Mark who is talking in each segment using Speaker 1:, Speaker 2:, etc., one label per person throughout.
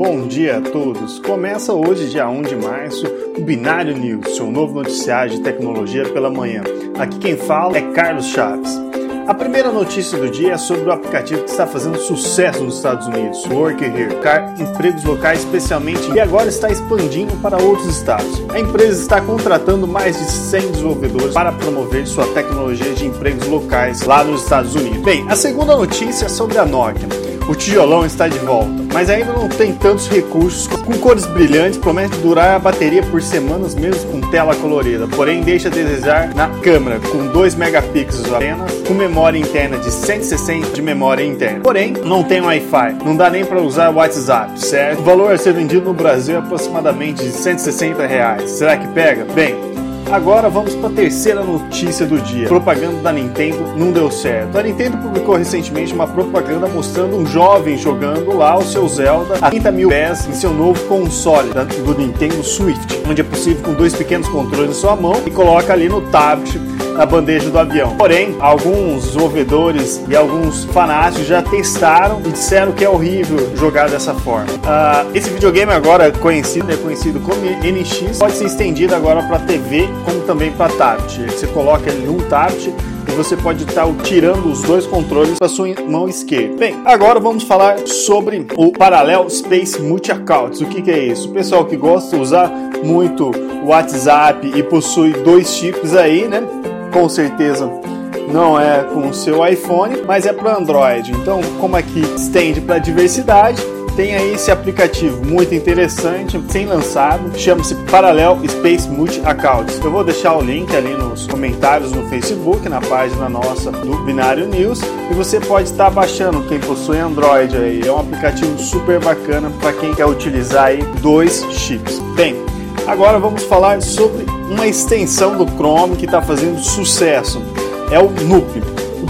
Speaker 1: bom dia a todos. Começa hoje, dia 1 de março, o Binário News, seu novo noticiário de tecnologia pela manhã. Aqui quem fala é Carlos Chaves. A primeira notícia do dia é sobre o aplicativo que está fazendo sucesso nos Estados Unidos, Work Here, car empregos locais especialmente, e agora está expandindo para outros estados. A empresa está contratando mais de 100 desenvolvedores para promover sua tecnologia de empregos locais lá nos Estados Unidos. Bem, a segunda notícia é sobre a Nokia. O tijolão está de volta, mas ainda não tem tantos recursos. Com cores brilhantes, promete durar a bateria por semanas mesmo com tela colorida, porém deixa a desejar na câmera, com 2 megapixels apenas, com memória interna de 160 de memória interna. Porém, não tem Wi-Fi, não dá nem para usar o WhatsApp, certo? O valor a ser vendido no Brasil é aproximadamente de 160 reais. Será que pega? Bem, Agora vamos para a terceira notícia do dia. Propaganda da Nintendo não deu certo. A Nintendo publicou recentemente uma propaganda mostrando um jovem jogando lá o seu Zelda a 30 mil pés em seu novo console do Nintendo Switch, onde é possível com dois pequenos controles em sua mão e coloca ali no tablet na bandeja do avião. Porém, alguns desenvolvedores e alguns fanáticos já testaram e disseram que é horrível jogar dessa forma. Uh, esse videogame agora conhecido, é conhecido como NX, pode ser estendido agora para TV como também para tablet. Você coloca ele num tablet e você pode estar tá tirando os dois controles para sua mão esquerda. Bem, agora vamos falar sobre o Parallel Space Multi Accounts. O que, que é isso? O pessoal que gosta de usar muito o WhatsApp e possui dois chips aí, né? Com certeza não é com o seu iPhone, mas é para Android. Então, como aqui estende para diversidade, tem aí esse aplicativo muito interessante, sem lançado, chama-se Parallel Space Multi Accounts. Eu vou deixar o link ali nos comentários no Facebook, na página nossa do Binário News, e você pode estar baixando quem possui Android aí. É um aplicativo super bacana para quem quer utilizar aí dois chips. Bem, agora vamos falar sobre uma extensão do Chrome que está fazendo sucesso. É o Nupe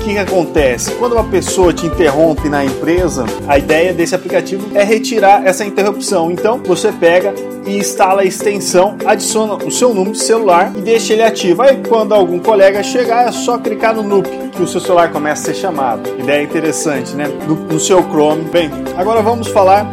Speaker 1: que, que acontece? Quando uma pessoa te interrompe na empresa, a ideia desse aplicativo é retirar essa interrupção. Então você pega e instala a extensão, adiciona o seu número de celular e deixa ele ativo. Aí quando algum colega chegar, é só clicar no NUP que o seu celular começa a ser chamado. Ideia interessante, né? No, no seu Chrome. Bem, agora vamos falar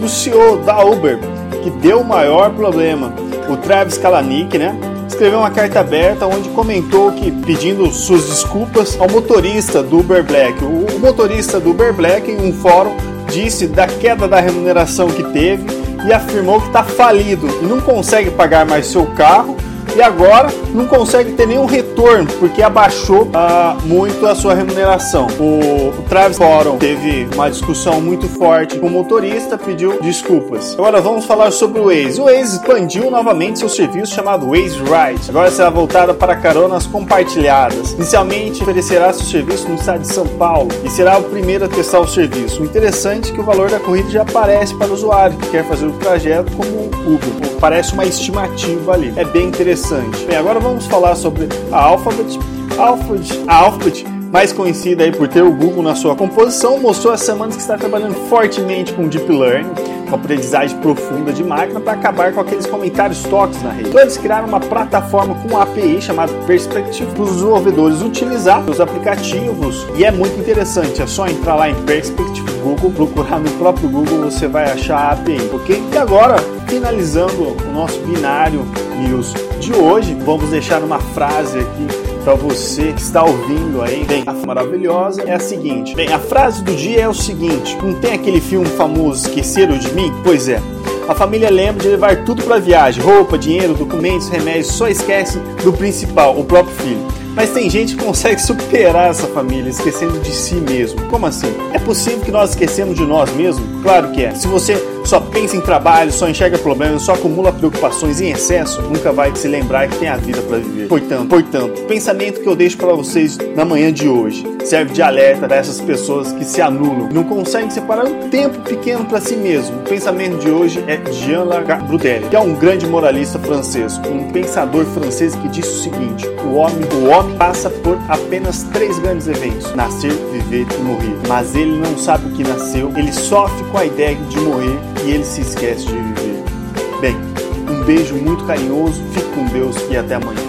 Speaker 1: do CEO da Uber, que deu o maior problema. O Travis Kalanick, né? escreveu uma carta aberta onde comentou que pedindo suas desculpas ao motorista do Uber Black. O motorista do Uber Black em um fórum disse da queda da remuneração que teve e afirmou que está falido e não consegue pagar mais seu carro e agora não consegue ter nenhum retorno porque abaixou uh, muito a sua remuneração. O, o Travis Forum teve uma discussão muito forte com o motorista, pediu desculpas. Agora vamos falar sobre o Waze. O Waze expandiu novamente seu serviço chamado Waze Ride. Agora será voltada para caronas compartilhadas. Inicialmente oferecerá seu serviço no estado de São Paulo e será o primeiro a testar o serviço. O interessante é que o valor da corrida já aparece para o usuário que quer fazer o trajeto como Uber. Parece uma estimativa ali. É bem interessante interessante. Bem, agora vamos falar sobre a Alphabet. Alphabet, a Alphabet mais conhecida aí por ter o Google na sua composição, mostrou há semanas que está trabalhando fortemente com Deep Learning, com aprendizagem profunda de máquina, para acabar com aqueles comentários tóxicos na rede. Então eles criaram uma plataforma com API chamada Perspective para os desenvolvedores utilizar os aplicativos e é muito interessante. É só entrar lá em Perspective Google, procurar no próprio Google, você vai achar a API, ok? E agora, finalizando o nosso binário news de hoje, vamos deixar uma frase aqui para você que está ouvindo aí, bem, a maravilhosa é a seguinte. Bem, a frase do dia é o seguinte: não tem aquele filme famoso Esqueceram de mim? Pois é. A família lembra de levar tudo para a viagem: roupa, dinheiro, documentos, remédios, só esquece do principal, o próprio filho. Mas tem gente que consegue superar essa família esquecendo de si mesmo. Como assim? É possível que nós esquecemos de nós mesmos? Claro que é. Se você só pensa em trabalho, só enxerga problemas, só acumula preocupações em excesso, nunca vai se lembrar que tem a vida para viver. Portanto, portanto, pensamento que eu deixo para vocês na manhã de hoje serve de alerta para essas pessoas que se anulam, não conseguem separar um tempo pequeno para si mesmo. O pensamento de hoje é Jean-Jacques Brutelli, que é um grande moralista francês, um pensador francês que disse o seguinte: o homem, o homem passa por apenas três grandes eventos: nascer, viver e morrer. Mas ele não sabe o que nasceu, ele sofre com a ideia de morrer e ele se esquece de viver. Bem, um beijo muito carinhoso, fique com Deus e até amanhã.